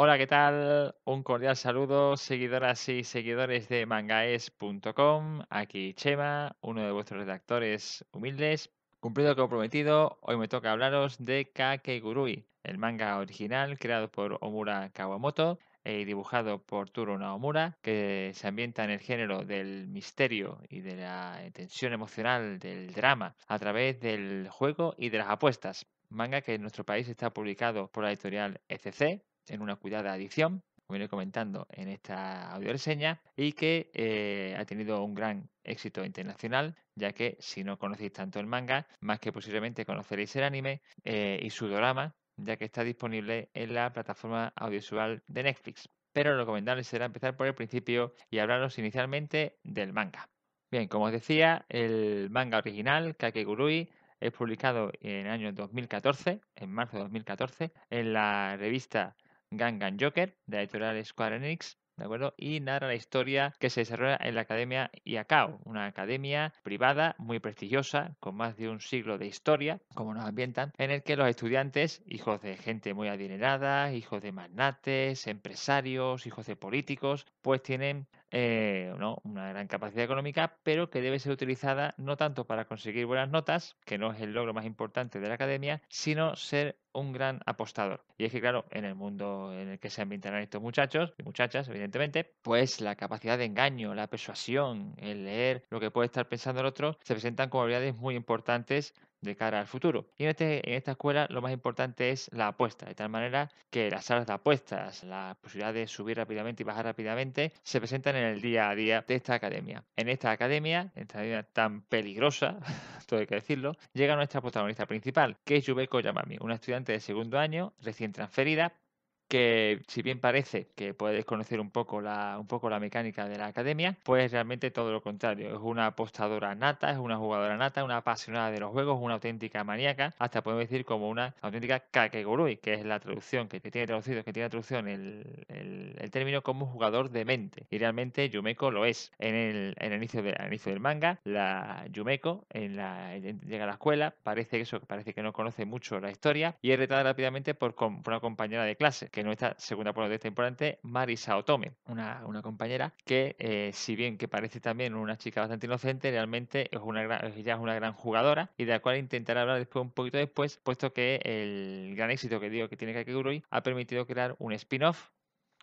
Hola, ¿qué tal? Un cordial saludo, seguidoras y seguidores de mangaes.com. Aquí Chema, uno de vuestros redactores humildes. Cumplido lo prometido, hoy me toca hablaros de Kakegurui, el manga original creado por Omura Kawamoto y dibujado por Turo Naomura, que se ambienta en el género del misterio y de la tensión emocional, del drama, a través del juego y de las apuestas. Manga que en nuestro país está publicado por la editorial ECC, en una cuidada edición, como iré comentando en esta audio reseña, y que eh, ha tenido un gran éxito internacional, ya que si no conocéis tanto el manga, más que posiblemente conoceréis el anime eh, y su drama, ya que está disponible en la plataforma audiovisual de Netflix. Pero lo recomendable será empezar por el principio y hablaros inicialmente del manga. Bien, como os decía, el manga original, Kakegurui, es publicado en el año 2014, en marzo de 2014, en la revista Gangan Joker, de la editorial Square Enix, ¿de acuerdo? Y narra la historia que se desarrolla en la Academia Iacao, una academia privada muy prestigiosa, con más de un siglo de historia, como nos ambientan, en el que los estudiantes, hijos de gente muy adinerada, hijos de magnates, empresarios, hijos de políticos, pues tienen eh, una gran capacidad económica, pero que debe ser utilizada no tanto para conseguir buenas notas, que no es el logro más importante de la academia, sino ser un gran apostador. Y es que, claro, en el mundo en el que se ambientan estos muchachos y muchachas, evidentemente, pues la capacidad de engaño, la persuasión, el leer lo que puede estar pensando el otro, se presentan como habilidades muy importantes de cara al futuro. Y en, este, en esta escuela lo más importante es la apuesta, de tal manera que las salas de apuestas, la posibilidad de subir rápidamente y bajar rápidamente, se presentan en el día a día de esta academia. En esta academia, en esta academia tan peligrosa, todo hay que decirlo, llega nuestra protagonista principal, que es Yubeko Yamami, una estudiante de segundo año, recién transferida, que si bien parece que puede desconocer un poco la un poco la mecánica de la academia, pues realmente todo lo contrario, es una apostadora nata, es una jugadora nata, una apasionada de los juegos, una auténtica maníaca, hasta podemos decir como una auténtica kakegurui, que es la traducción que tiene traducido, que tiene traducción el, el, término como jugador de mente. Y realmente Yumeko lo es. En el, en el inicio, de, inicio del manga, la Yumeko en la, llega a la escuela, parece que eso, parece que no conoce mucho la historia y es retada rápidamente por, por una compañera de clase que nuestra segunda de esta importante, Marisa Otome, una, una compañera que, eh, si bien que parece también una chica bastante inocente, realmente es una gran, es una gran jugadora y de la cual intentaré hablar después un poquito después, puesto que el gran éxito que digo que tiene Kakegurui ha permitido crear un spin-off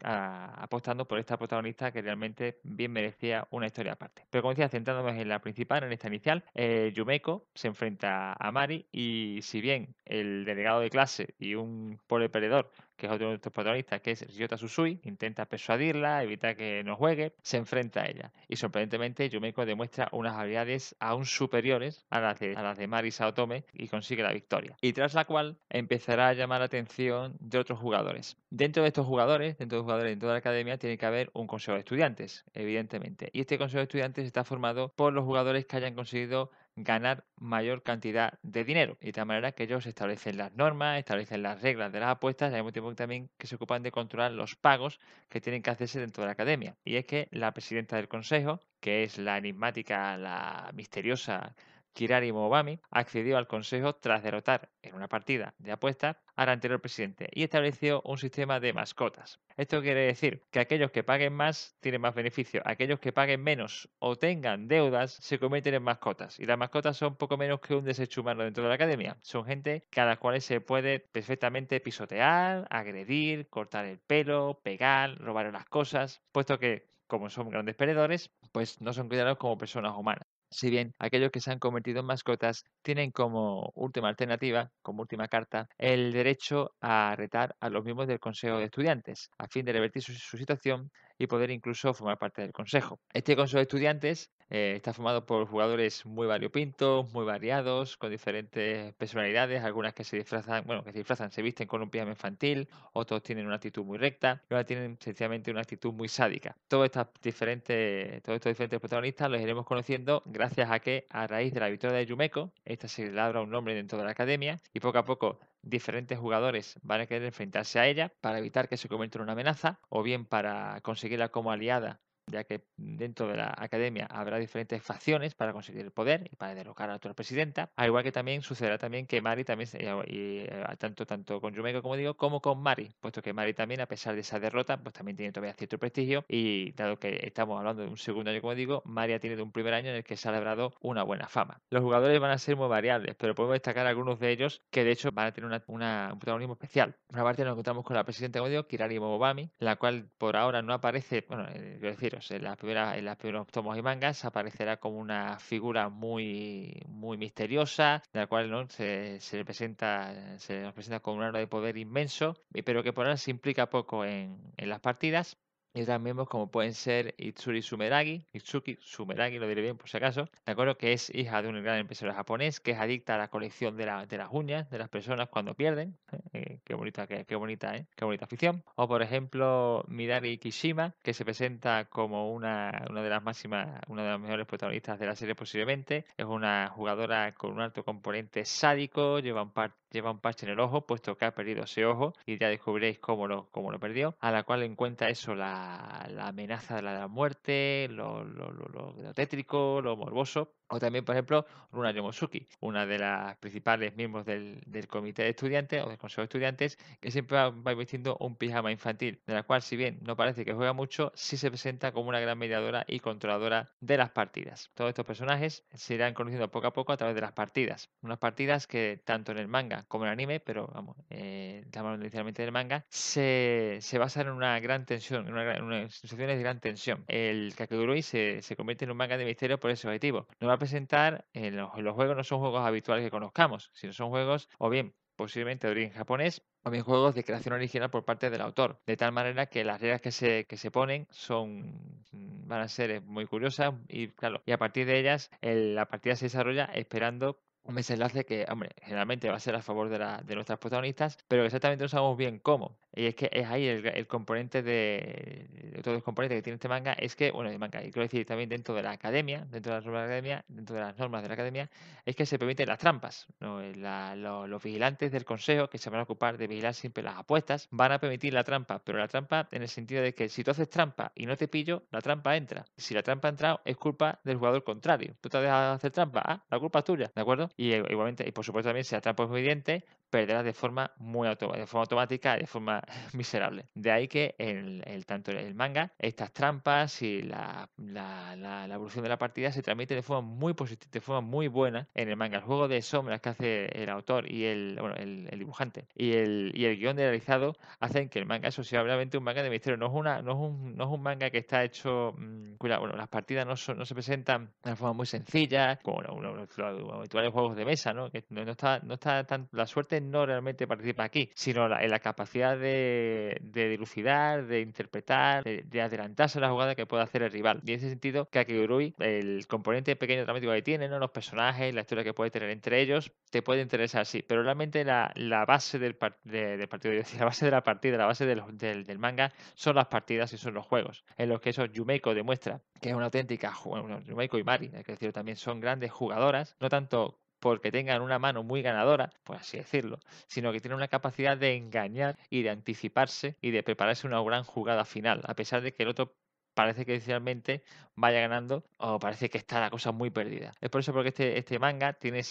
apostando por esta protagonista que realmente bien merecía una historia aparte. Pero como decía, centrándonos en la principal, en esta inicial, eh, Yumeko se enfrenta a Mari y si bien el delegado de clase y un pobre perdedor que es otro de nuestros protagonistas, que es Ryota Susui, intenta persuadirla, evitar que no juegue, se enfrenta a ella. Y sorprendentemente, Yumeko demuestra unas habilidades aún superiores a las de, a las de Mari Saotome y consigue la victoria. Y tras la cual empezará a llamar la atención de otros jugadores. Dentro de estos jugadores, dentro de los jugadores dentro de la academia, tiene que haber un consejo de estudiantes, evidentemente. Y este consejo de estudiantes está formado por los jugadores que hayan conseguido ganar mayor cantidad de dinero. Y de tal manera que ellos establecen las normas, establecen las reglas de las apuestas y al mismo tiempo también que se ocupan de controlar los pagos que tienen que hacerse dentro de la academia. Y es que la presidenta del consejo, que es la enigmática, la misteriosa Kirari Mobami accedió al Consejo tras derrotar en una partida de apuestas al anterior presidente y estableció un sistema de mascotas. Esto quiere decir que aquellos que paguen más tienen más beneficio, aquellos que paguen menos o tengan deudas se convierten en mascotas y las mascotas son poco menos que un desecho humano dentro de la academia. Son gente a las cuales se puede perfectamente pisotear, agredir, cortar el pelo, pegar, robar las cosas, puesto que como son grandes perdedores, pues no son cuidados como personas humanas. Si bien aquellos que se han convertido en mascotas tienen como última alternativa, como última carta, el derecho a retar a los miembros del Consejo de Estudiantes, a fin de revertir su, situación y poder incluso formar parte del Consejo. Este Consejo de Estudiantes eh, está formado por jugadores muy variopintos, muy variados, con diferentes personalidades, algunas que se disfrazan, bueno, que se disfrazan, se visten con un pijama infantil, otros tienen una actitud muy recta, y otros tienen sencillamente una actitud muy sádica. Todos estos diferentes, todos estos diferentes protagonistas los iremos conociendo gracias a que a raíz de la victoria de Yumeko, esta se labra un nombre dentro de la academia y poco a poco diferentes jugadores van a querer enfrentarse a ella para evitar que se convierta en una amenaza o bien para conseguirla como aliada ya que dentro de la academia habrá diferentes facciones para conseguir el poder y para derrocar a la actual presidenta, al igual que también sucederá también que Mari también, y, eh, tanto, tanto con Yumeko como digo, como con Mari, puesto que Mari también, a pesar de esa derrota, pues también tiene todavía cierto prestigio y dado que estamos hablando de un segundo año, como digo, Mari ha tenido un primer año en el que se ha logrado una buena fama. Los jugadores van a ser muy variables, pero podemos destacar algunos de ellos que de hecho van a tener una, un protagonismo especial. Una parte nos encontramos con la presidenta, como digo, Kirari Momobami, la cual por ahora no aparece, bueno, eh, quiero en, la primera, en los primeros tomos y mangas aparecerá como una figura muy, misteriosa, la cual ¿no? se, se representa, se nos presenta como un aura de poder inmenso, pero que por ahora se implica poco en las partidas y otras miembros como pueden ser Itsuri Sumeragi, Itsuki Sumeragi, lo diré bien por si acaso, de acuerdo que es hija de un gran empresario japonés que es adicta a la colección de, la, de las uñas de las personas cuando pierden. ¿eh? Eh, qué bonita, qué, qué bonita, ¿eh? qué bonita afición. O por ejemplo Midari Kishima, que se presenta como una, una de las máximas, una de las mejores protagonistas de la serie posiblemente. Es una jugadora con un alto componente sádico, lleva un par lleva un parche en el ojo, puesto que ha perdido ese ojo, y ya descubriréis cómo lo, cómo lo perdió, a la cual encuentra eso, la, la amenaza de la, muerte, lo, lo, lo, lo tétrico, lo morboso, o también, por ejemplo, Runa Yomosuki, una de las principales miembros del, del, comité de estudiantes o del consejo de estudiantes, que siempre va, va, vistiendo un pijama infantil, de la cual, si bien no parece que juega mucho, sí se presenta como una gran mediadora y controladora de las partidas. Todos estos personajes se irán conociendo poco a poco a través de las partidas. Unas partidas que tanto en el manga como en el anime, pero vamos, eh, inicialmente del manga, se, se basan en una gran tensión, en, una, en unas situaciones de gran tensión. El Kakegurui se, se convierte en un manga de misterio por ese objetivo. No va a presentar en los, los juegos, no son juegos habituales que conozcamos, sino son juegos o bien posiblemente de origen japonés, o bien juegos de creación original por parte del autor, de tal manera que las reglas que se, que se ponen son van a ser muy curiosas y claro, y a partir de ellas el, la partida se desarrolla esperando un desenlace que, hombre, generalmente va a ser a favor de, la, de nuestras protagonistas, pero exactamente no sabemos bien cómo. Y es que es ahí el, componente de, todos los componentes que tiene este manga, es que, bueno, el manga, y quiero decir también dentro de la academia, dentro de las normas de la academia, dentro de las normas de la academia, es que se permiten las trampas. ¿no? La, lo, los vigilantes del consejo, que se van a ocupar de vigilar siempre las apuestas, van a permitir la trampa, pero la trampa en el sentido de que si tú haces trampa y no te pillo, la trampa entra. Si la trampa ha entrado, es culpa del jugador contrario. Tú te has dejado hacer trampa, ah, la culpa es tuya, ¿de acuerdo? Y eh, igualmente, y por supuesto también, si la trampa es evidente, perderás de forma muy auto, de forma automática de forma miserable. De ahí que el, el tanto el manga, estas trampas y la, la, evolución de la partida se transmite de forma muy positiva, de forma muy buena en el manga. El juego de sombras que hace el autor y el, bueno, el, dibujante y el, y el guion realizado hacen que el manga sea realmente un manga de misterio. No es, una, no es, un, no es un manga que está hecho, mmm, cuidado, bueno, las partidas no, son, no se presentan de una forma muy sencilla, como bueno, los habituales de mesa, ¿no? No, está, no está tan, la suerte no realmente participa aquí, sino la, en la capacidad de, de dilucidar, de interpretar, de, de, adelantarse a la jugada que puede hacer el rival. Y en ese sentido, Kakegurui, el componente pequeño dramático que tiene, ¿no? los personajes, la historia que puede tener entre ellos, te puede interesar, sí, pero realmente la, la base del, par de, del partido, decir, la base de la partida, la base del, del, manga son las partidas y son los juegos, en los que eso Yumeko demuestra que es una auténtica, bueno, Yumeko y Mari, hay que también, son grandes jugadoras, no tanto porque tengan una mano muy ganadora, por así decirlo, sino que tienen una capacidad de engañar y de anticiparse y de prepararse una gran jugada final, a pesar de que el otro parece que inicialmente vaya ganando o parece que está la cosa muy perdida. Es por eso porque este, este manga tiene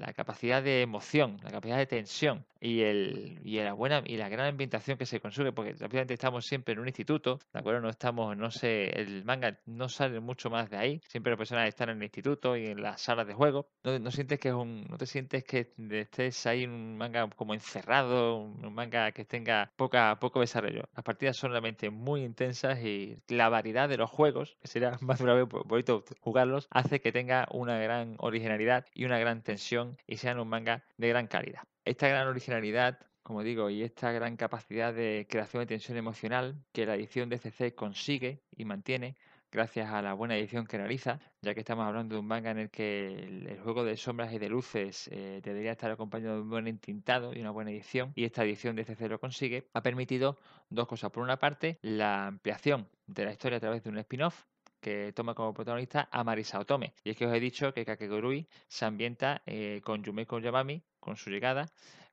la capacidad de emoción, la capacidad de tensión y, el, y la buena y la gran ambientación que se consigue, porque rápidamente estamos siempre en un instituto, ¿de acuerdo? No estamos, no sé, el manga no sale mucho más de ahí, siempre las personas están en el instituto y en las salas de juego. No, no sientes que es un, no te sientes que estés ahí en un manga como encerrado, un manga que tenga poca, poco desarrollo. Las partidas son realmente muy intensas y la variedad de los juegos, que sería más de una vez bonito jugarlos, hace que tenga una gran originalidad y una gran tensión y sean un manga de gran calidad. Esta gran originalidad como digo, y esta gran capacidad de creación de tensión emocional que la edición de CC consigue y mantiene gracias a la buena edición que realiza, ya que estamos hablando de un manga en el que el, juego de sombras y de luces eh, debería estar acompañado de un buen entintado y una buena edición, y esta edición de CC lo consigue, ha permitido dos cosas. Por una parte, la ampliación de la historia a través de un spin-off, que toma como protagonista a Marisa Otome. Y es que os he dicho que Kakegurui se ambienta eh, con Yumeko Yamami, con su llegada,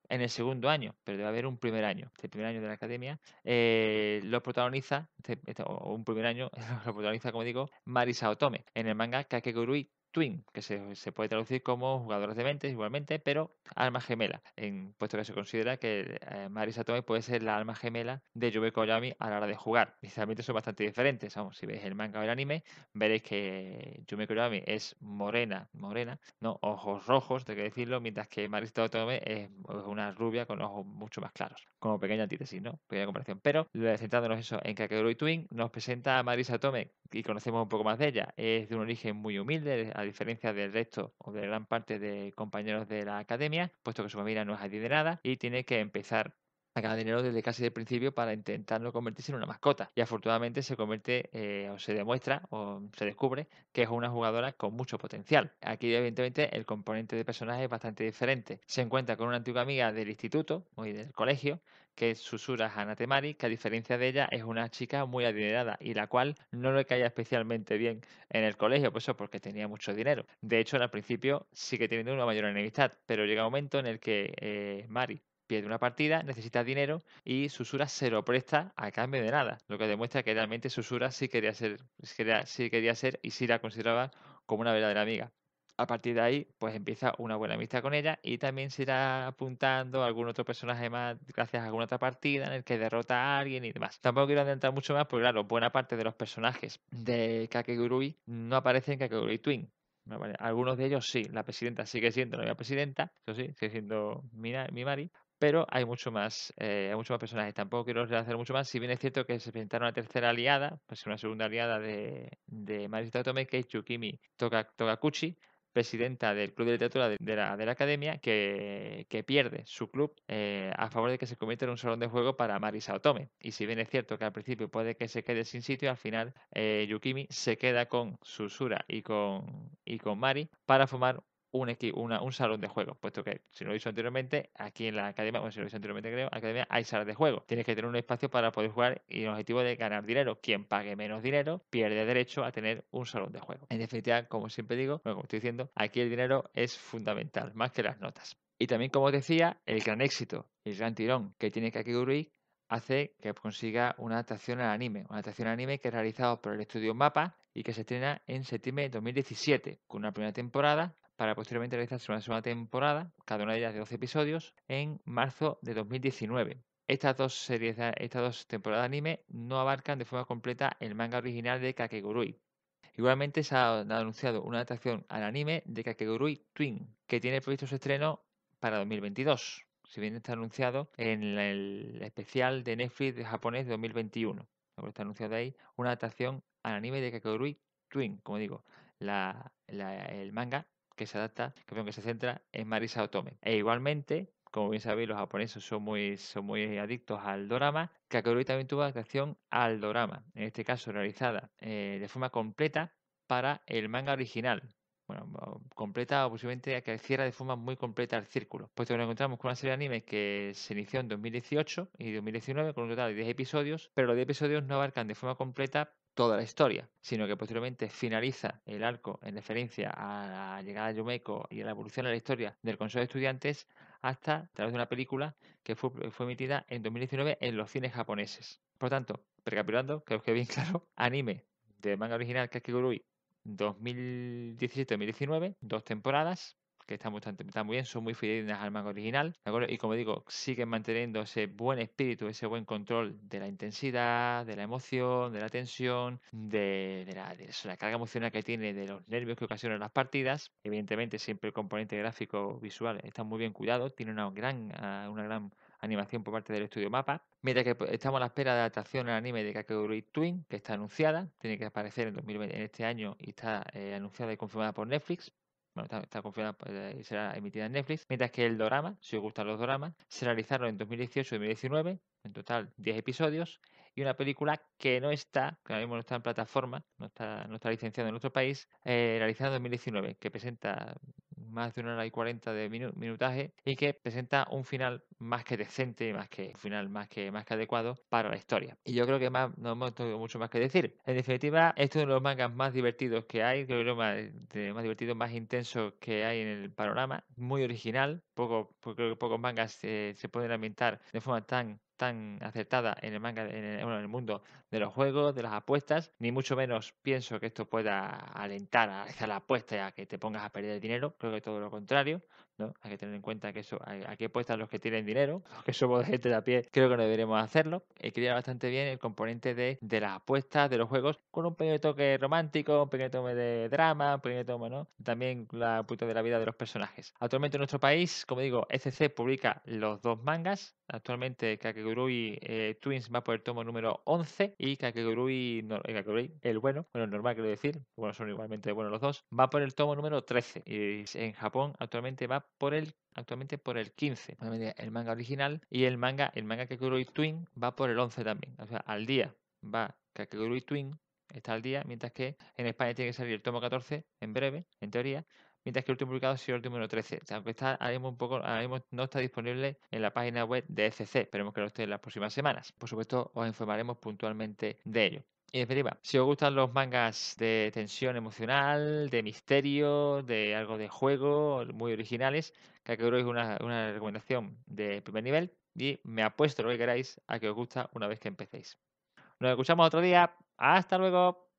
en el segundo año, pero debe haber un primer año. Este primer año de la academia eh, lo protagoniza, este, este, o un primer año, lo protagoniza, como digo, Marisa Otome en el manga Kakegurui Twin, que se, puede traducir como jugadores de mentes igualmente, pero alma gemela, en, puesto que se considera que eh, Marisa Tomei puede ser la alma gemela de Yubeko Koyami a la hora de jugar. Inicialmente son bastante diferentes. Vamos, si veis el manga o el anime, veréis que Yubeko Koyami es morena, morena, no ojos rojos, tengo que decirlo, mientras que Marisa Tomei es una rubia con ojos mucho más claros. Como pequeña antítesis, ¿no? Pequeña comparación. Pero centrándonos eso en Kakegurui Twin, nos presenta a Marisa Tomei y conocemos un poco más de ella. Es de un origen muy humilde, diferencia del resto o de gran parte de compañeros de la academia, puesto que su familia no es adinerada y tiene que empezar a ganar dinero desde casi el principio para intentarlo convertirse en una mascota. Y afortunadamente se convierte eh, o se demuestra o se descubre que es una jugadora con mucho potencial. Aquí evidentemente el componente de personaje es bastante diferente. Se encuentra con una antigua amiga del instituto o del colegio que es Susura Hanatemari, que a diferencia de ella es una chica muy adinerada y la cual no le caía especialmente bien en el colegio, pues eso porque tenía mucho dinero. De hecho, al principio sigue teniendo una mayor enemistad, pero llega un momento en el que eh, Mari pierde una partida, necesita dinero y Susura se lo presta a cambio de nada, lo que demuestra que realmente Susura sí quería ser, sí quería ser y sí la consideraba como una verdadera amiga a partir de ahí, pues empieza una buena amistad con ella y también se irá apuntando a algún otro personaje más gracias a alguna otra partida en el que derrota a alguien y demás. Tampoco quiero adelantar mucho más porque, claro, buena parte de los personajes de Kakegurui no aparecen en Kakegurui Twin. Algunos de ellos sí, la presidenta sigue siendo la presidenta, eso sí, sigue siendo mi, Mari, pero hay mucho más, eh, hay mucho más personajes. Tampoco quiero hacer mucho más. Si bien es cierto que se presentaron una tercera aliada, pues una segunda aliada de, de Marisa Tome, que es Yukimi Togakuchi, presidenta del Club de Literatura de, la, de la, Academia, que, pierde su club eh, a favor de que se convierta en un salón de juego para Marisa Otome. Y si bien es cierto que al principio puede que se quede sin sitio, al final eh, Yukimi se queda con Susura y con, y con Mari para formar un, salón de juego, puesto que, si lo he dicho anteriormente, aquí en la academia, bueno, si lo he anteriormente creo, academia hay salas de juego. Tienes que tener un espacio para poder jugar y el objetivo de ganar dinero. Quien pague menos dinero pierde derecho a tener un salón de juego. En definitiva, como siempre digo, bueno, como estoy diciendo, aquí el dinero es fundamental, más que las notas. Y también, como os decía, el gran éxito, el gran tirón que tiene Kakegurui hace que consiga una adaptación al anime. Una adaptación al anime que es realizado por el estudio Mapa y que se estrena en septiembre de 2017, con una primera temporada para posteriormente realizarse una segunda temporada, cada una de ellas de 12 episodios, en marzo de 2019. Estas dos series, estas dos temporadas de anime no abarcan de forma completa el manga original de Kakegurui. Igualmente se ha anunciado una adaptación al anime de Kakegurui Twin, que tiene previsto su estreno para 2022, si bien está anunciado en el especial de Netflix de japonés de 2021. Está anunciado ahí una adaptación al anime de Kakegurui Twin, como digo, el manga que se adapta, que, se centra en Marisa Otome. E igualmente, como bien sabéis, los japoneses son muy, son muy adictos al dorama. Kakerui también tuvo adaptación al dorama, en este caso realizada eh, de forma completa para el manga original. Bueno, completa o posiblemente que cierra de forma muy completa el círculo. Puesto que nos encontramos con una serie de animes que se inició en 2018 y 2019 con un total de 10 episodios, pero los 10 episodios no abarcan de forma completa toda la historia, sino que posteriormente finaliza el arco en referencia a la llegada de Yumeko y a la evolución de la historia del Consejo de Estudiantes hasta a través de una película que fue, emitida en 2019 en los cines japoneses. Por tanto, recapitulando, creo que bien claro, anime de manga original Kakegurui 2017-2019, dos temporadas, que están, muy bien, son muy fidedignas al manga original, Y como digo, siguen manteniendo ese buen espíritu, ese buen control de la intensidad, de la emoción, de la tensión, de, la, carga emocional que tiene, de los nervios que ocasionan las partidas. Evidentemente, siempre el componente gráfico visual está muy bien cuidado, tiene una gran, ah, una gran animación por parte del estudio Mapa. Mientras que pues, estamos a la espera de adaptación al anime de Kakegurui Twin, que está anunciada, tiene que aparecer en, 2020, en este año y está eh, anunciada y confirmada por Netflix bueno, está, confirmada pues, y será emitida en Netflix, mientras que el dorama, si os gustan los doramas, se realizaron en 2018 y 2019, en total 10 episodios, y una película que no está, que ahora mismo no está en plataforma, no está, no está licenciada en nuestro país, eh, realizada en 2019, que presenta más de una hora y cuarenta de minutaje y que presenta un final más que decente, más que un final más que más que adecuado para la historia. Y yo creo que más no hemos tenido mucho más que decir. En definitiva, este es uno de los mangas más divertidos que hay, creo que más, más divertido, más intenso que hay en el panorama, muy original, poco, creo que pocos mangas se pueden ambientar de forma tan tan aceptada en el manga, en el, en el, mundo de los juegos, de las apuestas, ni mucho menos pienso que esto pueda alentar a hacer la apuesta y a que te pongas a perder dinero, creo que todo lo contrario, ¿no? Hay que tener en cuenta que eso, aquí apuestan los que tienen dinero, los que somos gente de a pie, creo que no deberíamos hacerlo. Quería bastante bien el componente de, de las apuestas, de los juegos, con un pequeño toque romántico, un pequeño toque de drama, un pequeño toque, ¿no? También la puta de la vida de los personajes. Actualmente en nuestro país, como digo, SC publica los dos mangas. Actualmente Kakegurui eh, Twins va por el tomo número 11 y Kakegurui, no, eh, el bueno, bueno, normal quiero decir, bueno, son igualmente buenos los dos, va por el tomo número 13 y en Japón actualmente va por el actualmente por el 15, el manga original y el manga el manga Kakegurui Twin va por el 11 también, o sea, al día va Kakegurui Twin está al día, mientras que en España tiene que salir el tomo 14 en breve, en teoría, mientras que el último publicado ha sido el número 13. aunque está ahora un poco, no está disponible en la página web de FC. Esperemos que lo esté en las próximas semanas. Por supuesto, os informaremos puntualmente de ello. Y definitiva, si os gustan los mangas de tensión emocional, de misterio, de algo de juego, muy originales, Kakegurui es una, una recomendación de primer nivel y me apuesto lo que queráis a que os gusta una vez que empecéis. Nos escuchamos otro día. Hasta luego.